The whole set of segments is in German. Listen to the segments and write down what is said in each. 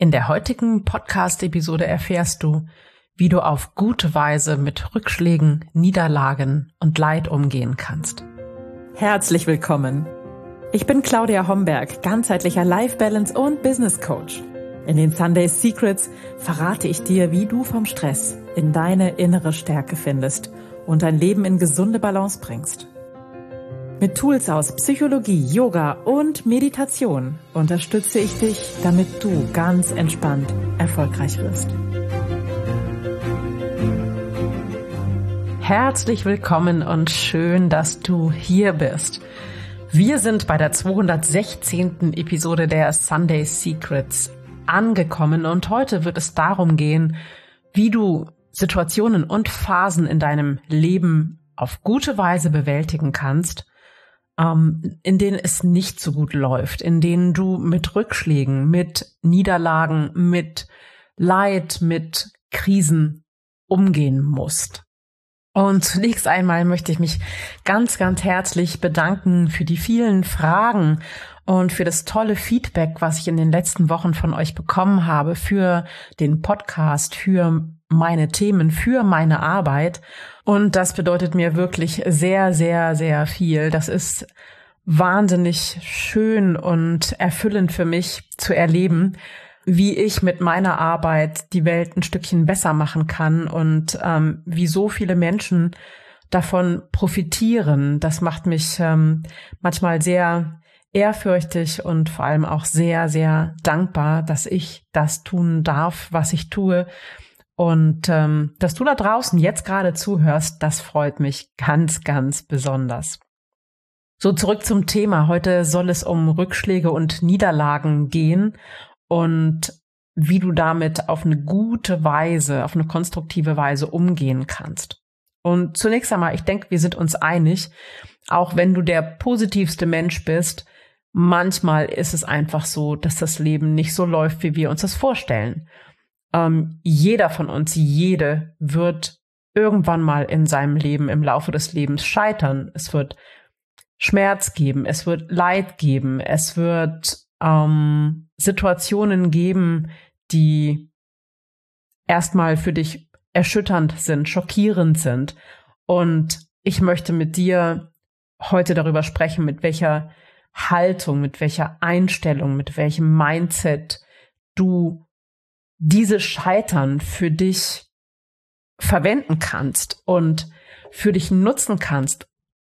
In der heutigen Podcast-Episode erfährst du, wie du auf gute Weise mit Rückschlägen, Niederlagen und Leid umgehen kannst. Herzlich willkommen. Ich bin Claudia Homberg, ganzheitlicher Life Balance und Business Coach. In den Sunday Secrets verrate ich dir, wie du vom Stress in deine innere Stärke findest und dein Leben in gesunde Balance bringst. Mit Tools aus Psychologie, Yoga und Meditation unterstütze ich dich, damit du ganz entspannt erfolgreich wirst. Herzlich willkommen und schön, dass du hier bist. Wir sind bei der 216. Episode der Sunday Secrets angekommen und heute wird es darum gehen, wie du Situationen und Phasen in deinem Leben auf gute Weise bewältigen kannst ähm, in denen es nicht so gut läuft, in denen du mit Rückschlägen, mit Niederlagen, mit Leid, mit Krisen umgehen musst. Und zunächst einmal möchte ich mich ganz, ganz herzlich bedanken für die vielen Fragen und für das tolle Feedback, was ich in den letzten Wochen von euch bekommen habe, für den Podcast, für meine Themen, für meine Arbeit. Und das bedeutet mir wirklich sehr, sehr, sehr viel. Das ist wahnsinnig schön und erfüllend für mich zu erleben, wie ich mit meiner Arbeit die Welt ein Stückchen besser machen kann und ähm, wie so viele Menschen davon profitieren. Das macht mich ähm, manchmal sehr ehrfürchtig und vor allem auch sehr, sehr dankbar, dass ich das tun darf, was ich tue. Und ähm, dass du da draußen jetzt gerade zuhörst, das freut mich ganz, ganz besonders. So zurück zum Thema. Heute soll es um Rückschläge und Niederlagen gehen und wie du damit auf eine gute Weise, auf eine konstruktive Weise umgehen kannst. Und zunächst einmal, ich denke, wir sind uns einig, auch wenn du der positivste Mensch bist, manchmal ist es einfach so, dass das Leben nicht so läuft, wie wir uns das vorstellen. Ähm, jeder von uns, jede wird irgendwann mal in seinem Leben, im Laufe des Lebens scheitern. Es wird Schmerz geben, es wird Leid geben, es wird ähm, Situationen geben, die erstmal für dich erschütternd sind, schockierend sind. Und ich möchte mit dir heute darüber sprechen, mit welcher Haltung, mit welcher Einstellung, mit welchem Mindset du diese Scheitern für dich verwenden kannst und für dich nutzen kannst,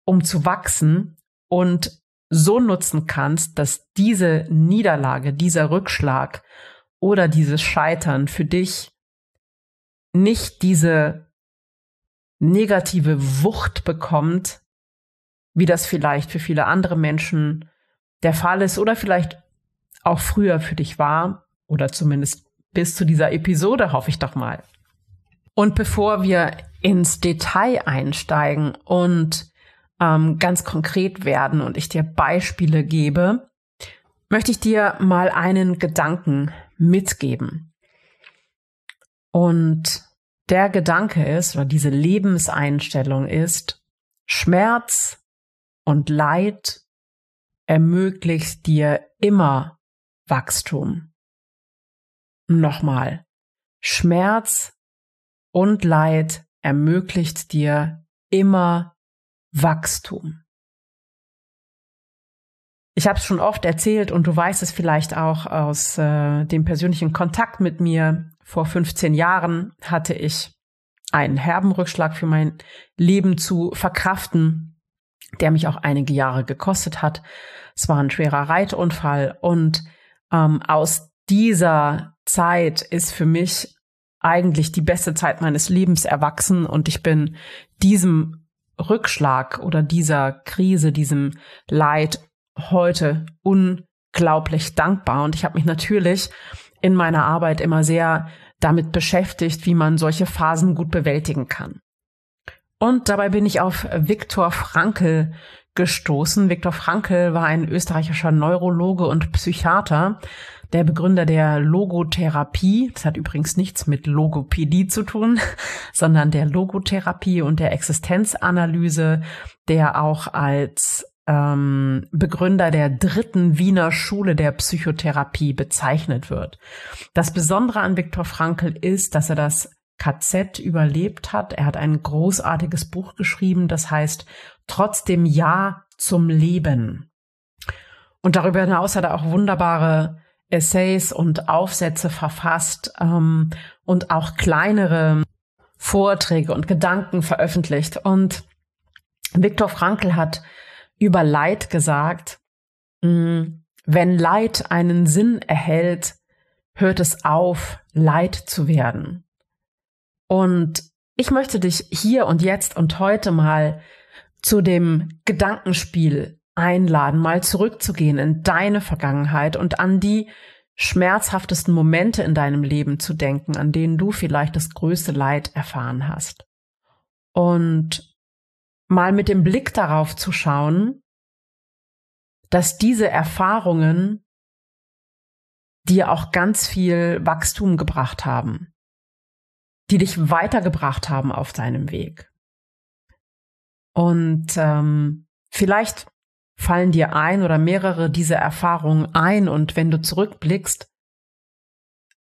um zu wachsen und so nutzen kannst, dass diese Niederlage, dieser Rückschlag oder dieses Scheitern für dich nicht diese negative Wucht bekommt, wie das vielleicht für viele andere Menschen der Fall ist oder vielleicht auch früher für dich war oder zumindest bis zu dieser Episode, hoffe ich doch mal. Und bevor wir ins Detail einsteigen und ähm, ganz konkret werden und ich dir Beispiele gebe, möchte ich dir mal einen Gedanken mitgeben. Und der Gedanke ist, oder diese Lebenseinstellung ist, Schmerz und Leid ermöglicht dir immer Wachstum. Nochmal, Schmerz und Leid ermöglicht dir immer Wachstum. Ich habe es schon oft erzählt und du weißt es vielleicht auch aus äh, dem persönlichen Kontakt mit mir. Vor 15 Jahren hatte ich einen herben Rückschlag für mein Leben zu verkraften, der mich auch einige Jahre gekostet hat. Es war ein schwerer Reitunfall und ähm, aus dieser Zeit ist für mich eigentlich die beste Zeit meines Lebens erwachsen und ich bin diesem Rückschlag oder dieser Krise, diesem Leid heute unglaublich dankbar. Und ich habe mich natürlich in meiner Arbeit immer sehr damit beschäftigt, wie man solche Phasen gut bewältigen kann. Und dabei bin ich auf Viktor Frankl gestoßen. Viktor Frankl war ein österreichischer Neurologe und Psychiater, der Begründer der Logotherapie. Das hat übrigens nichts mit Logopädie zu tun, sondern der Logotherapie und der Existenzanalyse, der auch als ähm, Begründer der dritten Wiener Schule der Psychotherapie bezeichnet wird. Das Besondere an Viktor Frankl ist, dass er das KZ überlebt hat. Er hat ein großartiges Buch geschrieben, das heißt Trotzdem Ja zum Leben. Und darüber hinaus hat er auch wunderbare Essays und Aufsätze verfasst ähm, und auch kleinere Vorträge und Gedanken veröffentlicht. Und Viktor Frankl hat über Leid gesagt, mm, wenn Leid einen Sinn erhält, hört es auf, Leid zu werden. Und ich möchte dich hier und jetzt und heute mal zu dem Gedankenspiel einladen, mal zurückzugehen in deine Vergangenheit und an die schmerzhaftesten Momente in deinem Leben zu denken, an denen du vielleicht das größte Leid erfahren hast. Und mal mit dem Blick darauf zu schauen, dass diese Erfahrungen dir auch ganz viel Wachstum gebracht haben, die dich weitergebracht haben auf deinem Weg. Und ähm, vielleicht fallen dir ein oder mehrere dieser Erfahrungen ein und wenn du zurückblickst,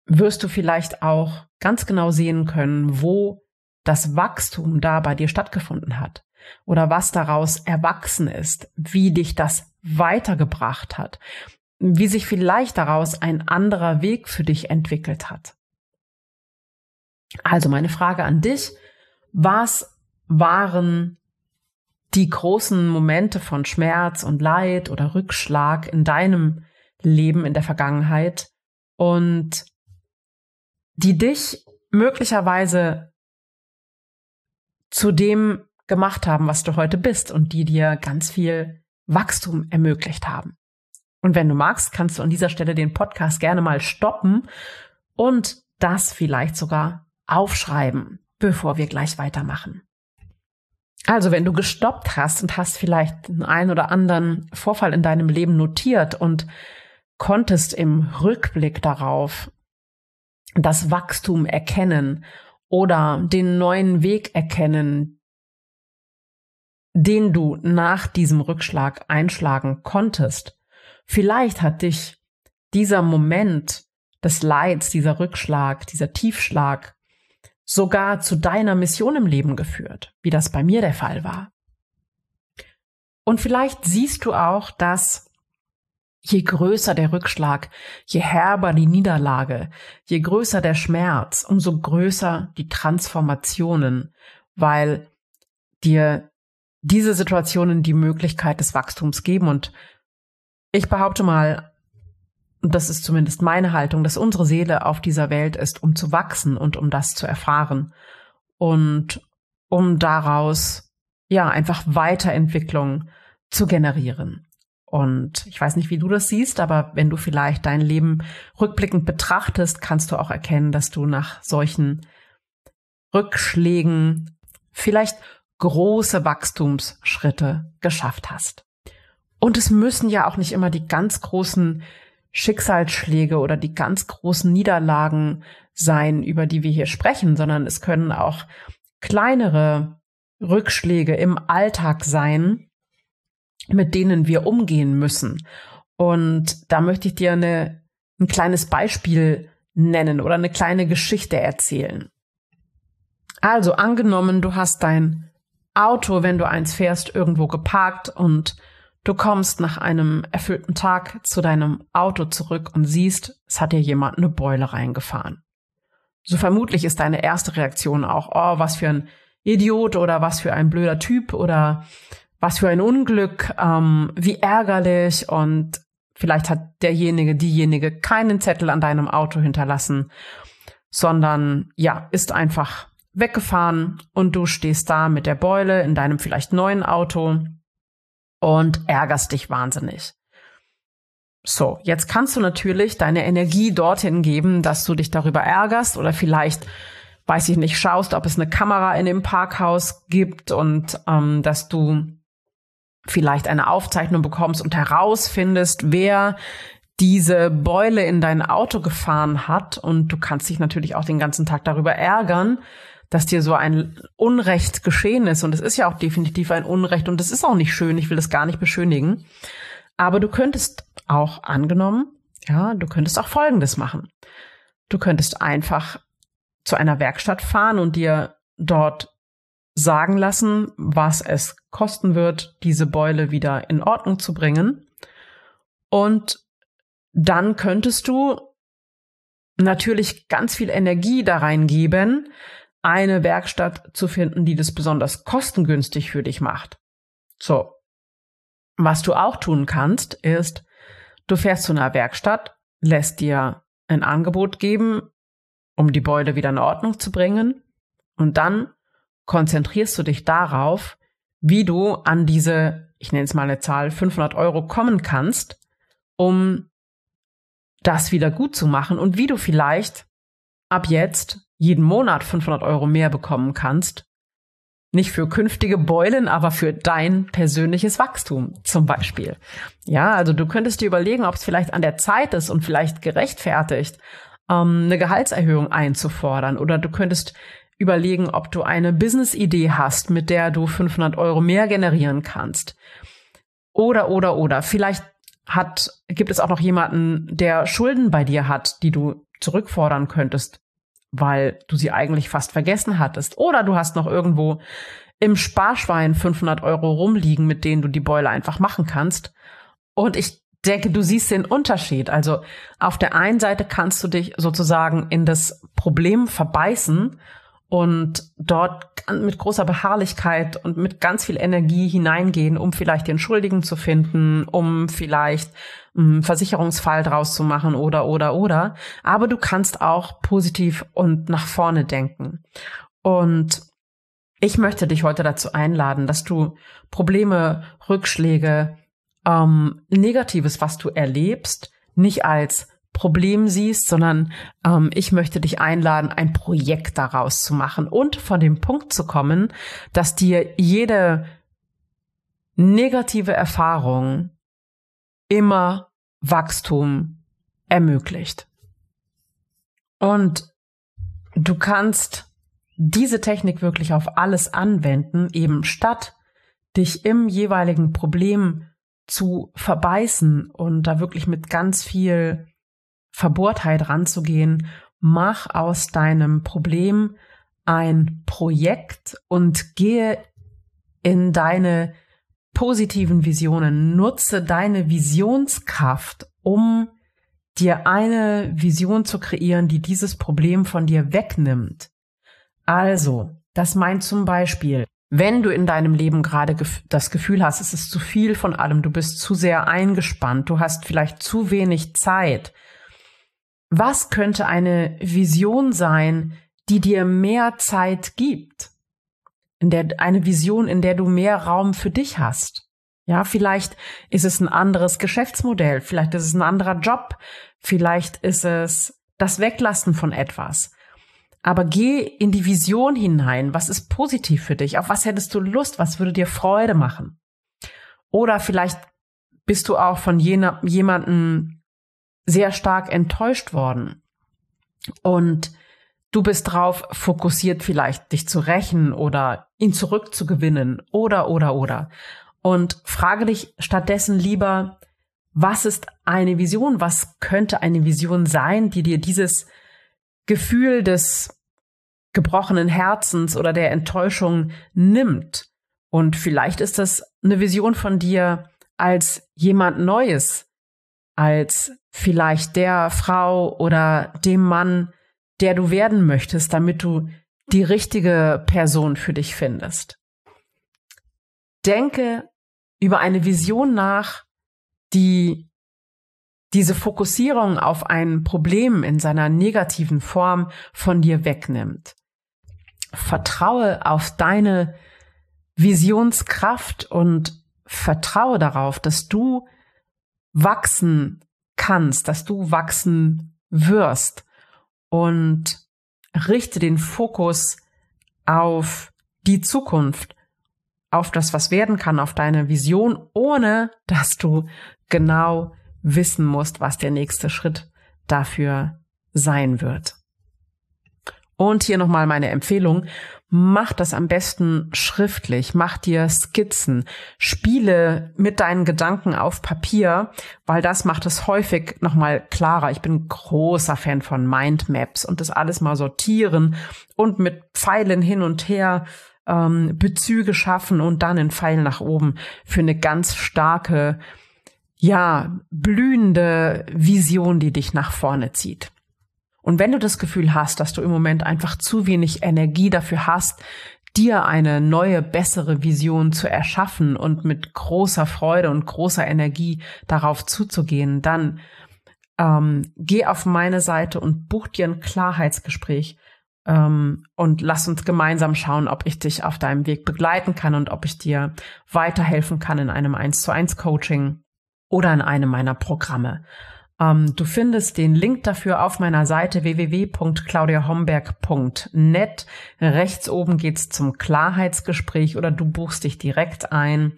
wirst du vielleicht auch ganz genau sehen können, wo das Wachstum da bei dir stattgefunden hat oder was daraus erwachsen ist, wie dich das weitergebracht hat, wie sich vielleicht daraus ein anderer Weg für dich entwickelt hat. Also meine Frage an dich, was waren die großen Momente von Schmerz und Leid oder Rückschlag in deinem Leben in der Vergangenheit und die dich möglicherweise zu dem gemacht haben, was du heute bist und die dir ganz viel Wachstum ermöglicht haben. Und wenn du magst, kannst du an dieser Stelle den Podcast gerne mal stoppen und das vielleicht sogar aufschreiben, bevor wir gleich weitermachen. Also, wenn du gestoppt hast und hast vielleicht einen oder anderen Vorfall in deinem Leben notiert und konntest im Rückblick darauf das Wachstum erkennen oder den neuen Weg erkennen, den du nach diesem Rückschlag einschlagen konntest. Vielleicht hat dich dieser Moment des Leids, dieser Rückschlag, dieser Tiefschlag sogar zu deiner Mission im Leben geführt, wie das bei mir der Fall war. Und vielleicht siehst du auch, dass je größer der Rückschlag, je herber die Niederlage, je größer der Schmerz, umso größer die Transformationen, weil dir diese Situationen die Möglichkeit des Wachstums geben. Und ich behaupte mal, das ist zumindest meine Haltung, dass unsere Seele auf dieser Welt ist, um zu wachsen und um das zu erfahren und um daraus ja einfach Weiterentwicklung zu generieren. Und ich weiß nicht, wie du das siehst, aber wenn du vielleicht dein Leben rückblickend betrachtest, kannst du auch erkennen, dass du nach solchen Rückschlägen vielleicht große Wachstumsschritte geschafft hast. Und es müssen ja auch nicht immer die ganz großen Schicksalsschläge oder die ganz großen Niederlagen sein, über die wir hier sprechen, sondern es können auch kleinere Rückschläge im Alltag sein, mit denen wir umgehen müssen. Und da möchte ich dir eine, ein kleines Beispiel nennen oder eine kleine Geschichte erzählen. Also angenommen, du hast dein Auto, wenn du eins fährst, irgendwo geparkt und Du kommst nach einem erfüllten Tag zu deinem Auto zurück und siehst, es hat dir jemand eine Beule reingefahren. So vermutlich ist deine erste Reaktion auch, oh, was für ein Idiot oder was für ein blöder Typ oder was für ein Unglück, ähm, wie ärgerlich und vielleicht hat derjenige, diejenige keinen Zettel an deinem Auto hinterlassen, sondern ja, ist einfach weggefahren und du stehst da mit der Beule in deinem vielleicht neuen Auto und ärgerst dich wahnsinnig. So, jetzt kannst du natürlich deine Energie dorthin geben, dass du dich darüber ärgerst oder vielleicht, weiß ich nicht, schaust, ob es eine Kamera in dem Parkhaus gibt und ähm, dass du vielleicht eine Aufzeichnung bekommst und herausfindest, wer diese Beule in dein Auto gefahren hat und du kannst dich natürlich auch den ganzen Tag darüber ärgern, dass dir so ein Unrecht geschehen ist. Und es ist ja auch definitiv ein Unrecht und es ist auch nicht schön. Ich will das gar nicht beschönigen. Aber du könntest auch angenommen, ja, du könntest auch Folgendes machen. Du könntest einfach zu einer Werkstatt fahren und dir dort sagen lassen, was es kosten wird, diese Beule wieder in Ordnung zu bringen. Und dann könntest du natürlich ganz viel Energie da reingeben, eine Werkstatt zu finden, die das besonders kostengünstig für dich macht. So. Was du auch tun kannst, ist, du fährst zu einer Werkstatt, lässt dir ein Angebot geben, um die Beule wieder in Ordnung zu bringen, und dann konzentrierst du dich darauf, wie du an diese, ich nenne es mal eine Zahl, 500 Euro kommen kannst, um das wieder gut zu machen und wie du vielleicht ab jetzt jeden Monat 500 Euro mehr bekommen kannst. Nicht für künftige Beulen, aber für dein persönliches Wachstum zum Beispiel. Ja, also du könntest dir überlegen, ob es vielleicht an der Zeit ist und vielleicht gerechtfertigt, ähm, eine Gehaltserhöhung einzufordern. Oder du könntest überlegen, ob du eine Business-Idee hast, mit der du 500 Euro mehr generieren kannst. Oder, oder, oder. Vielleicht hat, gibt es auch noch jemanden, der Schulden bei dir hat, die du zurückfordern könntest, weil du sie eigentlich fast vergessen hattest. Oder du hast noch irgendwo im Sparschwein 500 Euro rumliegen, mit denen du die Beule einfach machen kannst. Und ich denke, du siehst den Unterschied. Also auf der einen Seite kannst du dich sozusagen in das Problem verbeißen und dort mit großer Beharrlichkeit und mit ganz viel Energie hineingehen, um vielleicht den Schuldigen zu finden, um vielleicht einen Versicherungsfall draus zu machen oder, oder, oder. Aber du kannst auch positiv und nach vorne denken. Und ich möchte dich heute dazu einladen, dass du Probleme, Rückschläge, ähm, Negatives, was du erlebst, nicht als Problem siehst, sondern ähm, ich möchte dich einladen, ein Projekt daraus zu machen und von dem Punkt zu kommen, dass dir jede negative Erfahrung immer Wachstum ermöglicht. Und du kannst diese Technik wirklich auf alles anwenden, eben statt dich im jeweiligen Problem zu verbeißen und da wirklich mit ganz viel Verbohrtheit ranzugehen. Mach aus deinem Problem ein Projekt und gehe in deine positiven Visionen. Nutze deine Visionskraft, um dir eine Vision zu kreieren, die dieses Problem von dir wegnimmt. Also, das meint zum Beispiel, wenn du in deinem Leben gerade das Gefühl hast, es ist zu viel von allem, du bist zu sehr eingespannt, du hast vielleicht zu wenig Zeit, was könnte eine Vision sein, die dir mehr Zeit gibt? In der, eine Vision, in der du mehr Raum für dich hast. Ja, vielleicht ist es ein anderes Geschäftsmodell, vielleicht ist es ein anderer Job, vielleicht ist es das Weglassen von etwas. Aber geh in die Vision hinein. Was ist positiv für dich? Auf was hättest du Lust? Was würde dir Freude machen? Oder vielleicht bist du auch von jener, jemanden sehr stark enttäuscht worden. Und du bist drauf fokussiert, vielleicht dich zu rächen oder ihn zurückzugewinnen oder, oder, oder. Und frage dich stattdessen lieber, was ist eine Vision? Was könnte eine Vision sein, die dir dieses Gefühl des gebrochenen Herzens oder der Enttäuschung nimmt? Und vielleicht ist das eine Vision von dir als jemand Neues, als vielleicht der Frau oder dem Mann, der du werden möchtest, damit du die richtige Person für dich findest. Denke über eine Vision nach, die diese Fokussierung auf ein Problem in seiner negativen Form von dir wegnimmt. Vertraue auf deine Visionskraft und vertraue darauf, dass du wachsen kannst, dass du wachsen wirst und richte den Fokus auf die Zukunft, auf das, was werden kann, auf deine Vision, ohne dass du genau wissen musst, was der nächste Schritt dafür sein wird. Und hier nochmal meine Empfehlung. Mach das am besten schriftlich, mach dir Skizzen, spiele mit deinen Gedanken auf Papier, weil das macht es häufig nochmal klarer. Ich bin großer Fan von Mindmaps und das alles mal sortieren und mit Pfeilen hin und her ähm, Bezüge schaffen und dann einen Pfeil nach oben für eine ganz starke, ja, blühende Vision, die dich nach vorne zieht. Und wenn du das Gefühl hast, dass du im Moment einfach zu wenig Energie dafür hast, dir eine neue, bessere Vision zu erschaffen und mit großer Freude und großer Energie darauf zuzugehen, dann ähm, geh auf meine Seite und buch dir ein Klarheitsgespräch ähm, und lass uns gemeinsam schauen, ob ich dich auf deinem Weg begleiten kann und ob ich dir weiterhelfen kann in einem 1 zu 1 Coaching oder in einem meiner Programme. Ähm, du findest den Link dafür auf meiner Seite www.claudiahomberg.net. Rechts oben geht's zum Klarheitsgespräch oder du buchst dich direkt ein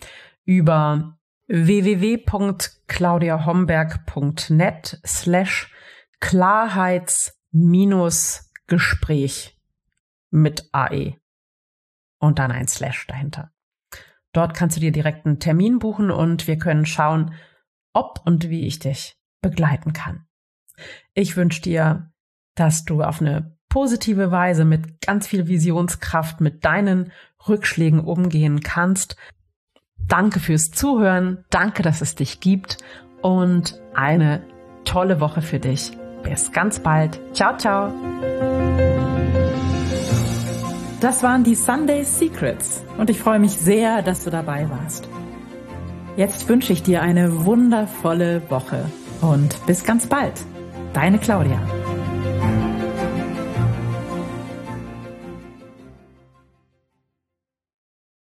über www.claudiahomberg.net slash Klarheits-Gespräch mit AE und dann ein Slash dahinter. Dort kannst du dir direkt einen Termin buchen und wir können schauen, ob und wie ich dich begleiten kann. Ich wünsche dir, dass du auf eine positive Weise mit ganz viel Visionskraft mit deinen Rückschlägen umgehen kannst. Danke fürs Zuhören, danke, dass es dich gibt und eine tolle Woche für dich. Bis ganz bald. Ciao, ciao. Das waren die Sunday Secrets und ich freue mich sehr, dass du dabei warst. Jetzt wünsche ich dir eine wundervolle Woche und bis ganz bald. Deine Claudia.